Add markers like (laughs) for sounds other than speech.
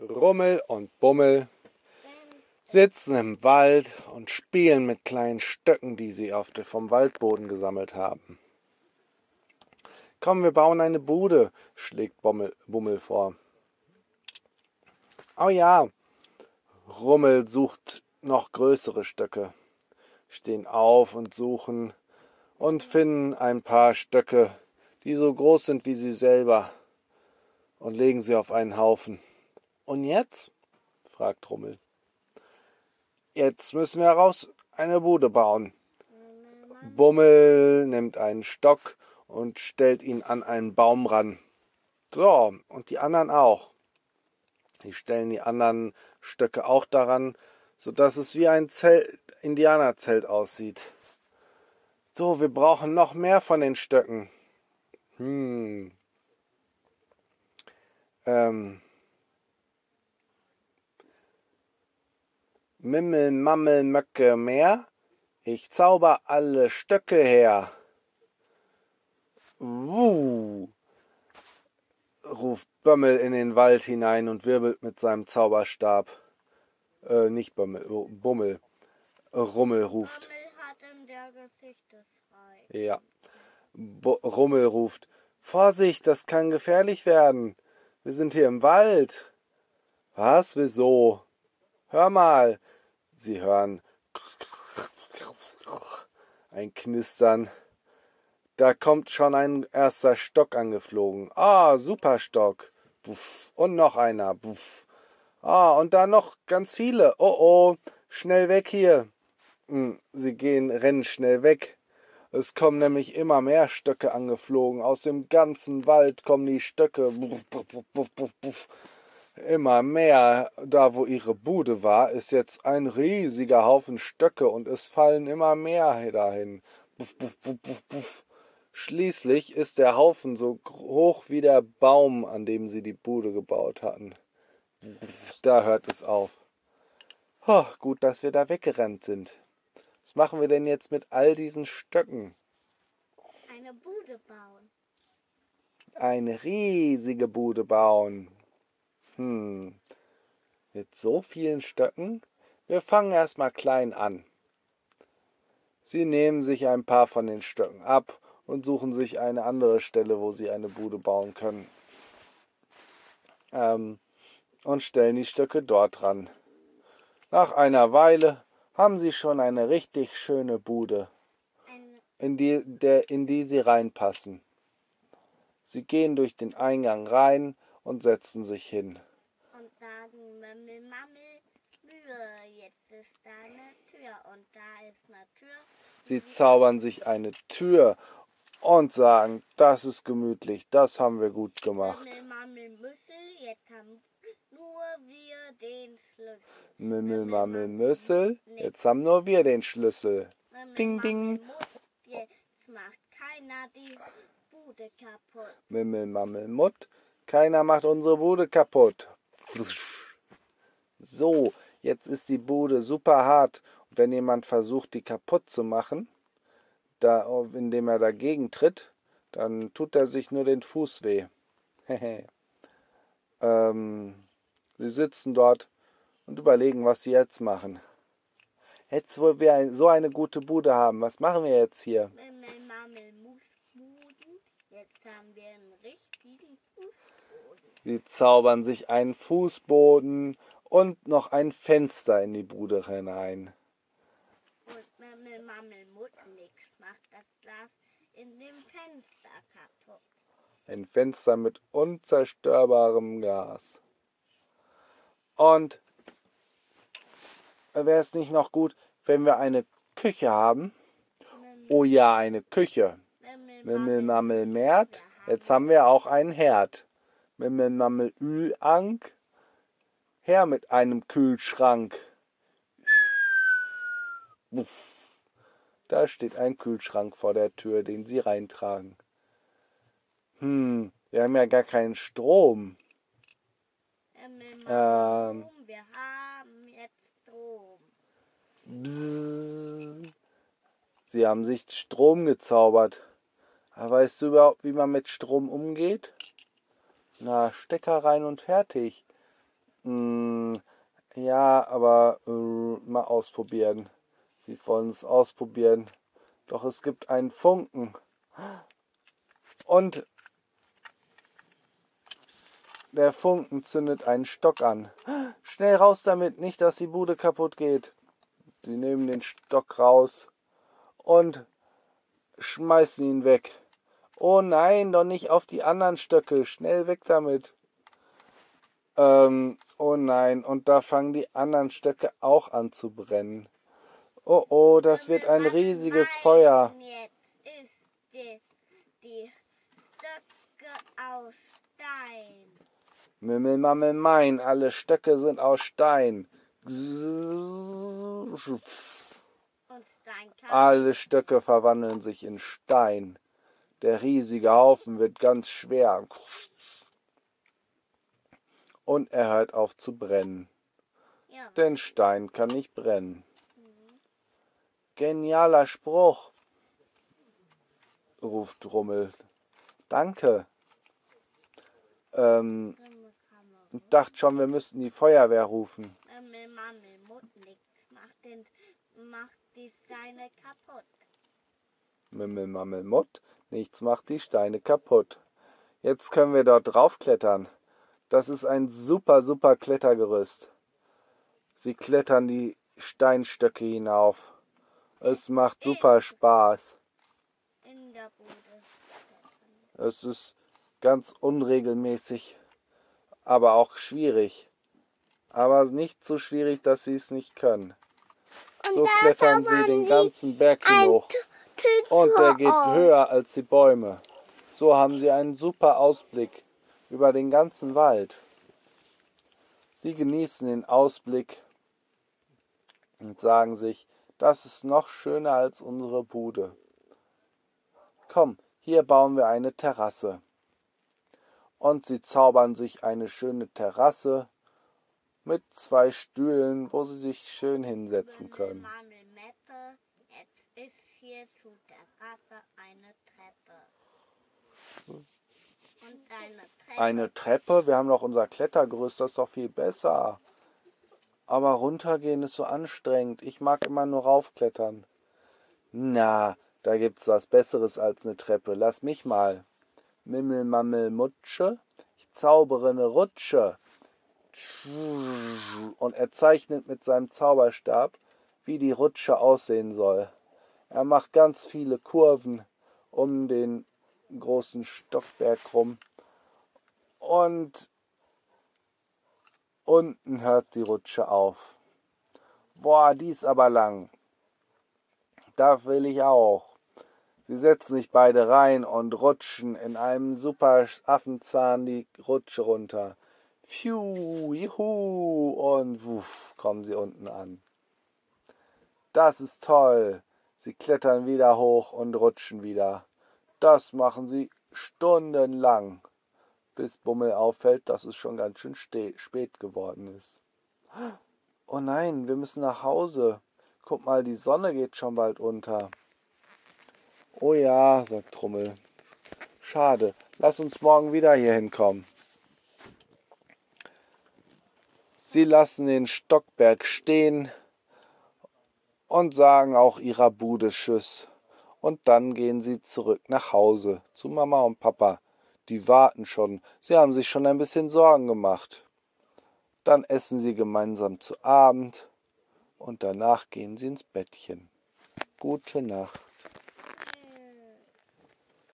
Rummel und Bummel sitzen im Wald und spielen mit kleinen Stöcken, die sie vom Waldboden gesammelt haben. Komm, wir bauen eine Bude, schlägt Bummel, Bummel vor. Oh ja, Rummel sucht noch größere Stöcke, stehen auf und suchen und finden ein paar Stöcke, die so groß sind wie sie selber, und legen sie auf einen Haufen. Und jetzt? fragt Rummel. Jetzt müssen wir heraus eine Bude bauen. Bummel nimmt einen Stock und stellt ihn an einen Baum ran. So, und die anderen auch. Die stellen die anderen Stöcke auch daran, so dass es wie ein Zelt, Indianerzelt aussieht. So, wir brauchen noch mehr von den Stöcken. Hm. Ähm. Mimmel, Mammel, Möcke, mehr. Ich zauber alle Stöcke her. Wuh, ruft Bömmel in den Wald hinein und wirbelt mit seinem Zauberstab. Äh, nicht Bömmel, oh, Bummel. Rummel ruft. Ja. Bo Rummel ruft. Vorsicht, das kann gefährlich werden. Wir sind hier im Wald. Was? Wieso? Hör mal. Sie hören ein Knistern. Da kommt schon ein erster Stock angeflogen. Ah, Superstock. Buff. Und noch einer. Buff. Ah, und da noch ganz viele. Oh oh, schnell weg hier. Hm, sie gehen, rennen schnell weg. Es kommen nämlich immer mehr Stöcke angeflogen. Aus dem ganzen Wald kommen die Stöcke. Buff, buff, buff, buff, buff. Immer mehr. Da, wo ihre Bude war, ist jetzt ein riesiger Haufen Stöcke und es fallen immer mehr dahin. Buff, buff, buff, buff, buff. Schließlich ist der Haufen so hoch wie der Baum, an dem sie die Bude gebaut hatten. Da hört es auf. Oh, gut, dass wir da weggerannt sind. Was machen wir denn jetzt mit all diesen Stöcken? Eine Bude bauen. Eine riesige Bude bauen. Hm. Mit so vielen Stöcken? Wir fangen erstmal klein an. Sie nehmen sich ein paar von den Stöcken ab und suchen sich eine andere Stelle, wo sie eine Bude bauen können. Ähm, und stellen die Stöcke dort ran. Nach einer Weile haben sie schon eine richtig schöne Bude, in die, der, in die sie reinpassen. Sie gehen durch den Eingang rein und setzen sich hin. und sagen Mammel, Mammel, Mühe. Jetzt ist da eine Tür und da ist eine Tür. Sie zaubern sich eine Tür und sagen, das ist gemütlich, das haben wir gut gemacht. Mammel, Mammel, Müssel. Jetzt haben nur wir den Schlüssel. Mimmel, Mammel, Müssel, jetzt haben nur wir den Schlüssel. Mammel, Ding, ding. Jetzt macht keiner die Bude kaputt. Mimmel, Mammel, Mutt, keiner macht unsere Bude kaputt. So, jetzt ist die Bude super hart. Und wenn jemand versucht, die kaputt zu machen, da, indem er dagegen tritt, dann tut er sich nur den Fuß weh. (laughs) ähm, sie sitzen dort und überlegen, was sie jetzt machen. Jetzt, wo wir so eine gute Bude haben, was machen wir jetzt hier? Jetzt haben wir einen Fußboden. Sie zaubern sich einen Fußboden und noch ein Fenster in die Bude hinein. Und Mammel, Mammel, Mutt nix macht das Glas in dem Fenster kaputt. Ein Fenster mit unzerstörbarem Glas. Und wäre es nicht noch gut, wenn wir eine Küche haben? Mammel, Oh ja, eine Küche. Mimmel, Mammel, Mert. Jetzt haben wir auch einen Herd. Mimmel, Mammel, Ülank. Her mit einem Kühlschrank. Da steht ein Kühlschrank vor der Tür, den sie reintragen. Hm, wir haben ja gar keinen Strom. Ähm. Wir haben jetzt Strom. Bzzz. Sie haben sich Strom gezaubert. Aber weißt du überhaupt, wie man mit Strom umgeht? Na, Stecker rein und fertig. Mm, ja, aber äh, mal ausprobieren. Sie wollen es ausprobieren. Doch es gibt einen Funken. Und der Funken zündet einen Stock an. Schnell raus damit, nicht dass die Bude kaputt geht. Sie nehmen den Stock raus und schmeißen ihn weg. Oh nein, doch nicht auf die anderen Stöcke. Schnell weg damit. Ähm, oh nein, und da fangen die anderen Stöcke auch an zu brennen. Oh oh, das wird ein riesiges Feuer. Jetzt ist es die Stöcke aus Stein. Mimmel, mammel, mein, alle Stöcke sind aus Stein. Alle Stöcke verwandeln sich in Stein. Der riesige Haufen wird ganz schwer. Und er hört auf zu brennen. ja. Denn Stein kann nicht brennen. Genialer Spruch, ruft Rummel. Danke. Ähm, ich dachte schon, wir müssten die Feuerwehr rufen. Mammel, Mammel, Mut nichts. Macht, den, macht die Steine kaputt. Mimmel, Mammel, Mutt. Nichts macht die Steine kaputt. Jetzt können wir dort draufklettern. Das ist ein super, super Klettergerüst. Sie klettern die Steinstöcke hinauf. Es macht super Spaß. Es ist ganz unregelmäßig, aber auch schwierig. Aber nicht so schwierig, dass sie es nicht können. So klettern sie den ganzen Berg hoch. Und der geht höher als die Bäume. So haben sie einen super Ausblick über den ganzen Wald. Sie genießen den Ausblick und sagen sich, das ist noch schöner als unsere Bude. Komm, hier bauen wir eine Terrasse. Und sie zaubern sich eine schöne Terrasse mit zwei Stühlen, wo sie sich schön hinsetzen können. Mammel, Mette. Jetzt ist hier zu Terrasse eine Treppe. Und eine Treppe. Eine Treppe? Wir haben doch unser Klettergerüst, das ist doch viel besser. Aber runtergehen ist so anstrengend. Ich mag immer nur raufklettern. Na, da gibt's was Besseres als eine Treppe. Lass mich mal. Mimmel, Mammel, Mutsche. Ich zaubere eine Rutsche. Und er zeichnet mit seinem Zauberstab, wie die Rutsche aussehen soll. Er macht ganz viele Kurven um den großen Stockberg rum. Und unten hört die Rutsche auf. Boah, die ist aber lang. Da will ich auch. Sie setzen sich beide rein und rutschen in einem super Affenzahn die Rutsche runter. Pfiuh, juhu, und wuff, kommen sie unten an. Das ist toll. Sie klettern wieder hoch und rutschen wieder. Das machen sie stundenlang, bis Bummel auffällt, dass es schon ganz schön spät geworden ist. Oh nein, wir müssen nach Hause. Guck mal, die Sonne geht schon bald unter. Oh ja, sagt Trummel. Schade, lass uns morgen wieder hier hinkommen. Sie lassen den Stockberg stehen und sagen auch ihrer Bude Tschüss. Und dann gehen sie zurück nach Hause zu Mama und Papa. Die warten schon. Sie haben sich schon ein bisschen Sorgen gemacht. Dann essen sie gemeinsam zu Abend und danach gehen sie ins Bettchen. Gute Nacht.